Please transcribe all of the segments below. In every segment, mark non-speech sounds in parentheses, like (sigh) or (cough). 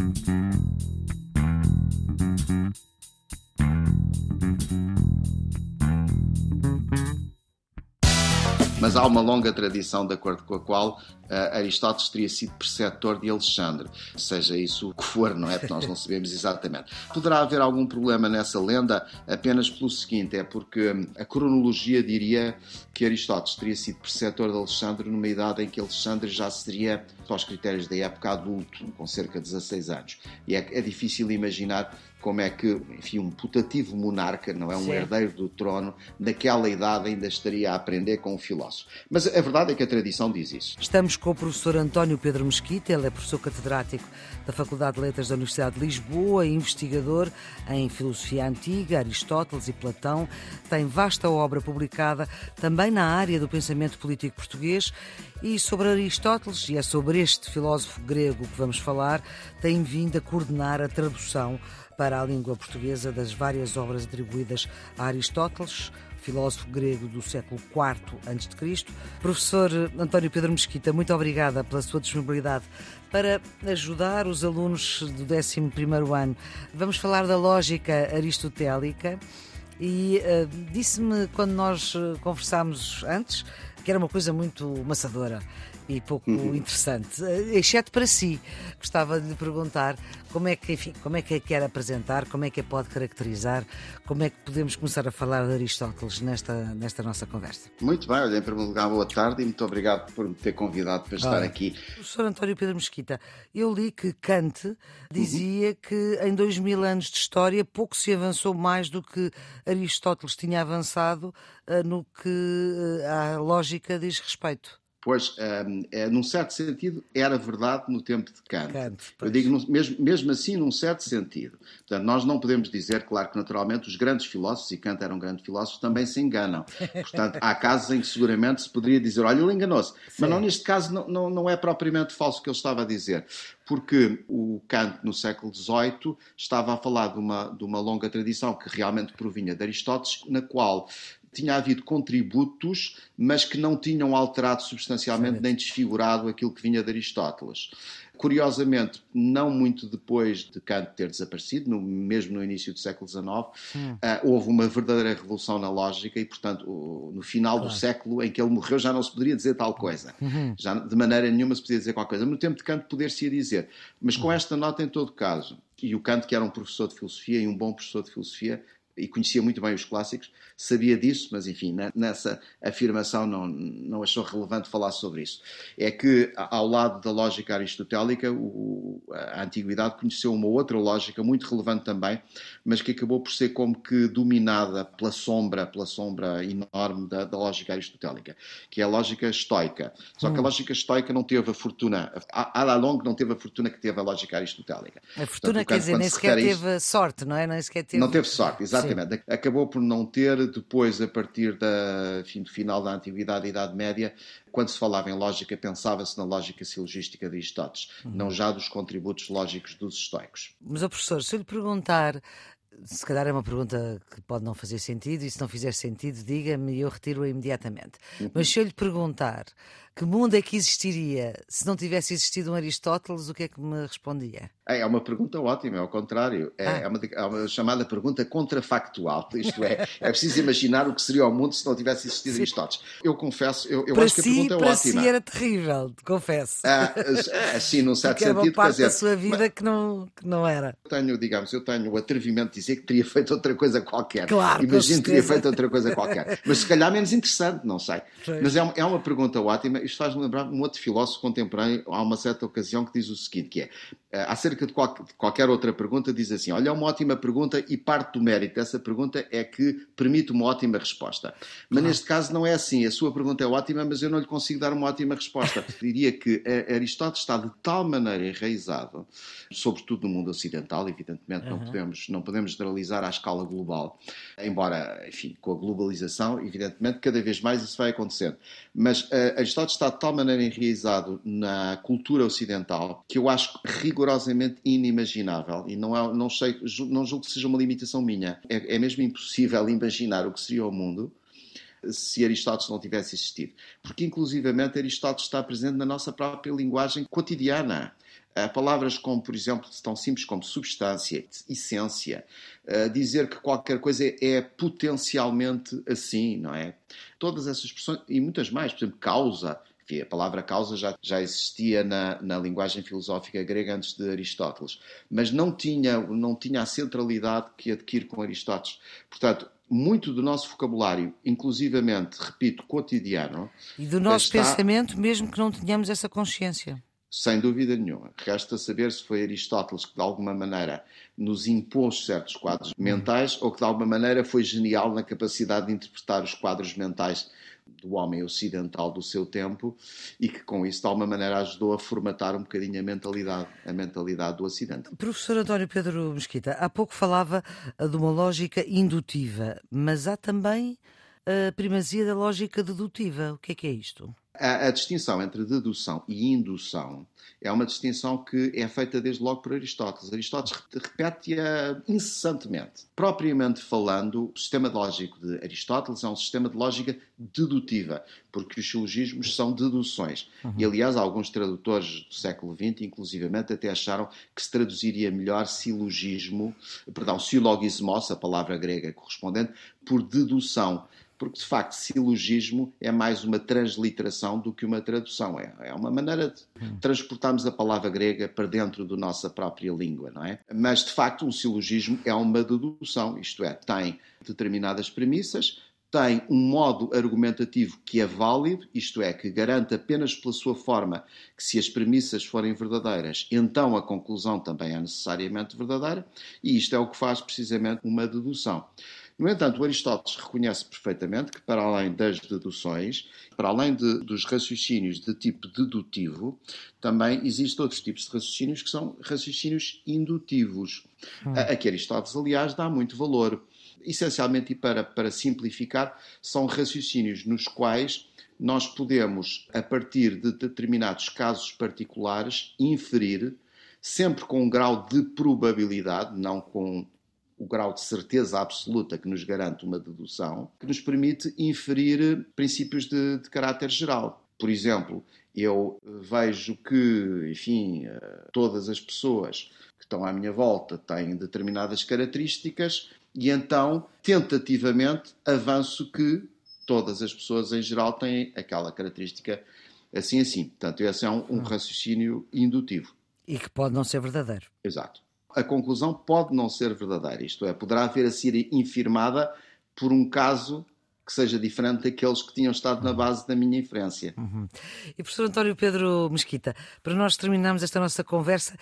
Mm-hmm. Mas há uma longa tradição de acordo com a qual uh, Aristóteles teria sido preceptor de Alexandre, seja isso o que for, não é? Porque nós não (laughs) sabemos exatamente. Poderá haver algum problema nessa lenda apenas pelo seguinte: é porque hum, a cronologia diria que Aristóteles teria sido preceptor de Alexandre numa idade em que Alexandre já seria, aos critérios da época, adulto, com cerca de 16 anos. E é, é difícil imaginar como é que, enfim, um putativo monarca, não é um Sim. herdeiro do trono, naquela idade ainda estaria a aprender com um filósofo. Mas a verdade é que a tradição diz isso. Estamos com o professor António Pedro Mesquita, ele é professor catedrático da Faculdade de Letras da Universidade de Lisboa, investigador em filosofia antiga, Aristóteles e Platão, tem vasta obra publicada também na área do pensamento político português e sobre Aristóteles, e é sobre este filósofo grego que vamos falar, tem vindo a coordenar a tradução para a língua portuguesa das várias obras atribuídas a Aristóteles, filósofo grego do século IV a.C. Professor António Pedro Mesquita, muito obrigada pela sua disponibilidade para ajudar os alunos do 11º ano. Vamos falar da lógica aristotélica e uh, disse-me quando nós eh, conversámos antes que era uma coisa muito maçadora e pouco uhum. interessante, eh, exceto para si. Gostava de lhe perguntar como é que, enfim, como é que a quer apresentar, como é que a pode caracterizar, como é que podemos começar a falar de Aristóteles nesta, nesta nossa conversa. Muito bem, olha, em primeiro lugar, boa tarde e muito obrigado por me ter convidado para estar aqui. Professor António Pedro Mesquita, eu li que Kant dizia uhum. que em dois mil anos de história pouco se avançou mais do que Aristóteles tinha avançado uh, no que uh, a lógica diz respeito. Pois, um, é, num certo sentido, era verdade no tempo de Kant. Kant Eu digo mesmo, mesmo assim, num certo sentido. Portanto, nós não podemos dizer, claro que naturalmente, os grandes filósofos, e Kant era um grande filósofo, também se enganam. Portanto, há casos em que seguramente se poderia dizer, olha, ele enganou-se. Mas não, neste caso, não, não, não é propriamente falso o que ele estava a dizer porque o Kant, no século XVIII, estava a falar de uma, de uma longa tradição que realmente provinha de Aristóteles, na qual tinha havido contributos, mas que não tinham alterado substancialmente nem desfigurado aquilo que vinha de Aristóteles. Curiosamente, não muito depois de Kant ter desaparecido, no, mesmo no início do século XIX, uh, houve uma verdadeira revolução na lógica e, portanto, o, no final claro. do século em que ele morreu já não se poderia dizer tal coisa. Uhum. Já de maneira nenhuma se podia dizer qualquer coisa. No tempo de Kant poder-se dizer. Mas com uhum. esta nota, em todo caso, e o Kant, que era um professor de filosofia e um bom professor de filosofia, e conhecia muito bem os clássicos, sabia disso, mas enfim, nessa afirmação não, não achou relevante falar sobre isso. É que, ao lado da lógica aristotélica, o, a antiguidade conheceu uma outra lógica muito relevante também, mas que acabou por ser como que dominada pela sombra, pela sombra enorme da, da lógica aristotélica, que é a lógica estoica. Só hum. que a hum. lógica estoica não teve a fortuna, a, a longo não teve a fortuna que teve a lógica aristotélica. A fortuna, Portanto, quer dizer, nem sequer teve isso, sorte, não é? Nem sequer teve... Não teve sorte, exatamente. Exatamente. Acabou por não ter, depois, a partir da, enfim, do final da Antiguidade e Idade Média, quando se falava em lógica, pensava-se na lógica silogística de Aristóteles, uhum. não já dos contributos lógicos dos estoicos. Mas, professor, se eu lhe perguntar se calhar é uma pergunta que pode não fazer sentido, e se não fizer sentido, diga-me e eu retiro-a imediatamente. Uhum. Mas se eu lhe perguntar que mundo é que existiria se não tivesse existido um Aristóteles, o que é que me respondia? É, é uma pergunta ótima, é ao contrário. É, ah. é, uma, é, uma, chamada pergunta contrafactual. Isto é, é preciso imaginar o que seria o mundo se não tivesse existido Sim. Aristóteles. Eu confesso, eu, eu acho que a pergunta é para ótima. Para si era terrível, confesso. Ah, assim, num certo Porque sentido. Era uma parte dizer, da sua vida mas, que, não, que não era. Tenho, digamos, eu tenho o atrevimento de dizer que teria feito outra coisa qualquer. Claro, Imagino que teria feito outra coisa qualquer. Mas se calhar menos interessante, não sei. Mas é uma, é uma pergunta ótima. Isto faz-me lembrar um outro filósofo contemporâneo, há uma certa ocasião, que diz o seguinte, que é, acerca de, qual, de qualquer outra pergunta, diz assim, olha, é uma ótima pergunta e parte do mérito dessa pergunta é que permite uma ótima resposta. Mas neste caso não é assim, a sua pergunta é ótima, mas eu não lhe consigo dar uma ótima resposta. (laughs) Diria que eh, Aristóteles está de tal maneira enraizado, sobretudo no mundo ocidental, evidentemente uhum. não, podemos, não podemos generalizar à escala global, embora, enfim, com a globalização, evidentemente, cada vez mais isso vai acontecendo. Mas uh, Aristóteles está de tal maneira enraizado na cultura ocidental que eu acho rigorosamente inimaginável e não, é, não, sei, não julgo que seja uma limitação minha. É, é mesmo impossível imaginar o que seria o mundo se Aristóteles não tivesse existido. Porque, inclusivamente, Aristóteles está presente na nossa própria linguagem cotidiana. palavras como, por exemplo, tão simples como substância, essência, dizer que qualquer coisa é potencialmente assim, não é? Todas essas expressões, e muitas mais, por exemplo, causa, a palavra causa já, já existia na, na linguagem filosófica grega antes de Aristóteles, mas não tinha, não tinha a centralidade que adquire com Aristóteles. Portanto, muito do nosso vocabulário, inclusivamente, repito, cotidiano. E do nosso está... pensamento, mesmo que não tenhamos essa consciência. Sem dúvida nenhuma. Resta saber se foi Aristóteles que, de alguma maneira, nos impôs certos quadros mentais ou que, de alguma maneira, foi genial na capacidade de interpretar os quadros mentais do homem ocidental do seu tempo e que com isso de alguma maneira ajudou a formatar um bocadinho a mentalidade, a mentalidade do Ocidente. Professor António Pedro Mesquita, há pouco falava eh, de uma lógica indutiva, mas há também a primazia da lógica dedutiva. O que é que é isto? A, a, distinção entre dedução e indução é uma distinção que é feita desde logo por Aristóteles. Aristóteles repete-a incessantemente. Propriamente falando, o sistema lógico de Aristóteles é um sistema de lógica dedutiva, porque os silogismos são deduções. Uhum. E, aliás, alguns tradutores do século XX, inclusivamente, até acharam que se traduziria melhor silogismo, perdão, silogismos, a palavra grega correspondente, por dedução porque de facto silogismo é mais uma transliteração do que uma tradução. É, é uma maneira de hum. transportarmos a palavra grega para dentro da nossa própria língua, não é? Mas de facto um silogismo é uma dedução, isto é, tem determinadas premissas, tem um modo argumentativo que é válido, isto é, que garante apenas pela sua forma que se as premissas forem verdadeiras, então a conclusão também é necessariamente verdadeira, e isto é o que faz precisamente uma dedução. No entanto, Aristóteles reconhece perfeitamente que, para além das deduções, para além de, dos raciocínios de tipo dedutivo, também existem outros tipos de raciocínios que são raciocínios indutivos, hum. a, a que Aristóteles, aliás, dá muito valor. Essencialmente, e para, para simplificar, são raciocínios nos quais nós podemos, a partir de determinados casos particulares, inferir, sempre com um grau de probabilidade, não com o grau de certeza absoluta que nos garante uma dedução, que nos permite inferir princípios de, de caráter geral. Por exemplo, eu vejo que, enfim, eh, todas as pessoas que estão à minha volta têm determinadas características e então, tentativamente, avanço que todas as pessoas em geral têm aquela característica assim assim. Portanto, esse é um, um hum. raciocínio indutivo. E que pode não ser verdadeiro. Exato a conclusão pode não ser verdadeira, isto é, poderá vir a ser infirmada por um caso que seja diferente daqueles que tinham estado na base da minha inferência. Uhum. E professor António Pedro Mesquita, para nós terminarmos esta nossa conversa,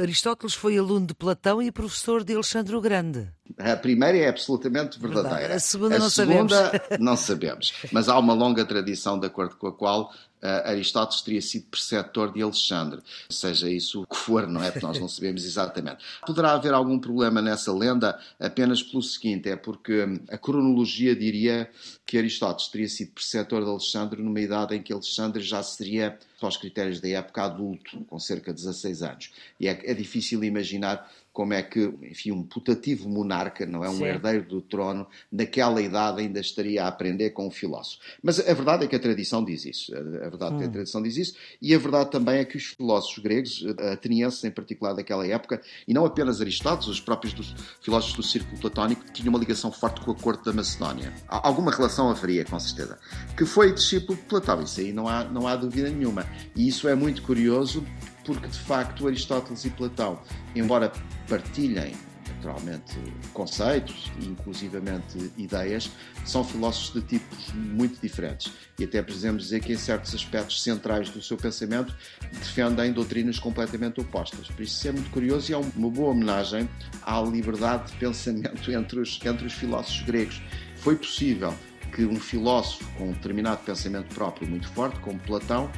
Aristóteles foi aluno de Platão e professor de Alexandre o Grande. A primeira é absolutamente verdadeira. Verdade. A segunda a não segunda, sabemos. (laughs) não sabemos. Mas há uma longa tradição de acordo com a qual uh, Aristóteles teria sido preceptor de Alexandre, seja isso o que for, não é? Porque nós não sabemos exatamente. (laughs) Poderá haver algum problema nessa lenda apenas pelo seguinte: é porque hum, a cronologia diria que Aristóteles teria sido preceptor de Alexandre numa idade em que Alexandre já seria, aos critérios da época, adulto, com cerca de 16 anos. E é, é difícil imaginar como é que, enfim, um putativo monarca, não é um Sim. herdeiro do trono, naquela idade ainda estaria a aprender com um filósofo. Mas a verdade é que a tradição diz isso. A verdade é que a hum. tradição diz isso. E a verdade também é que os filósofos gregos, atenienses em particular daquela época, e não apenas Aristóteles, os próprios dos filósofos do círculo platónico, tinham uma ligação forte com a corte da Macedónia. Alguma relação haveria, com certeza. Que foi discípulo de Platão, isso aí não há, não há dúvida nenhuma. E isso é muito curioso porque de facto Aristóteles e Platão, embora partilhem naturalmente conceitos e inclusivamente ideias, são filósofos de tipos muito diferentes. E até precisamos dizer que em certos aspectos centrais do seu pensamento defendem doutrinas completamente opostas. Por isso isso é muito curioso e é uma boa homenagem à liberdade de pensamento (laughs) entre os, entre os filósofos gregos. Foi possível que um filósofo com um determinado pensamento próprio muito forte, como Platão,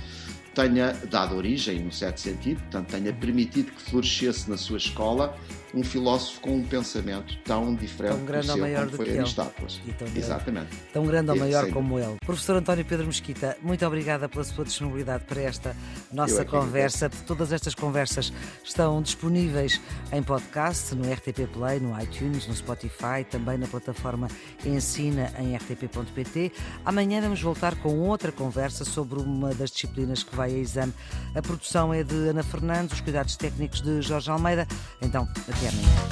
tenha dado origem, num certo sentido, portanto, tenha permitido que florescesse na sua escola um filósofo com um pensamento tão diferente tão grande do seu maior como foi Aristóteles. Tão Exatamente. Tão grande ou maior como ele. Professor António Pedro Mesquita, muito obrigada pela sua disponibilidade para esta nossa é conversa. Todas estas conversas estão disponíveis em podcast, no RTP Play, no iTunes, no Spotify, também na plataforma Ensina em rtp.pt. Amanhã vamos voltar com outra conversa sobre uma das disciplinas que vai a exame. A produção é de Ana Fernandes, os cuidados técnicos de Jorge Almeida. Então, até amanhã.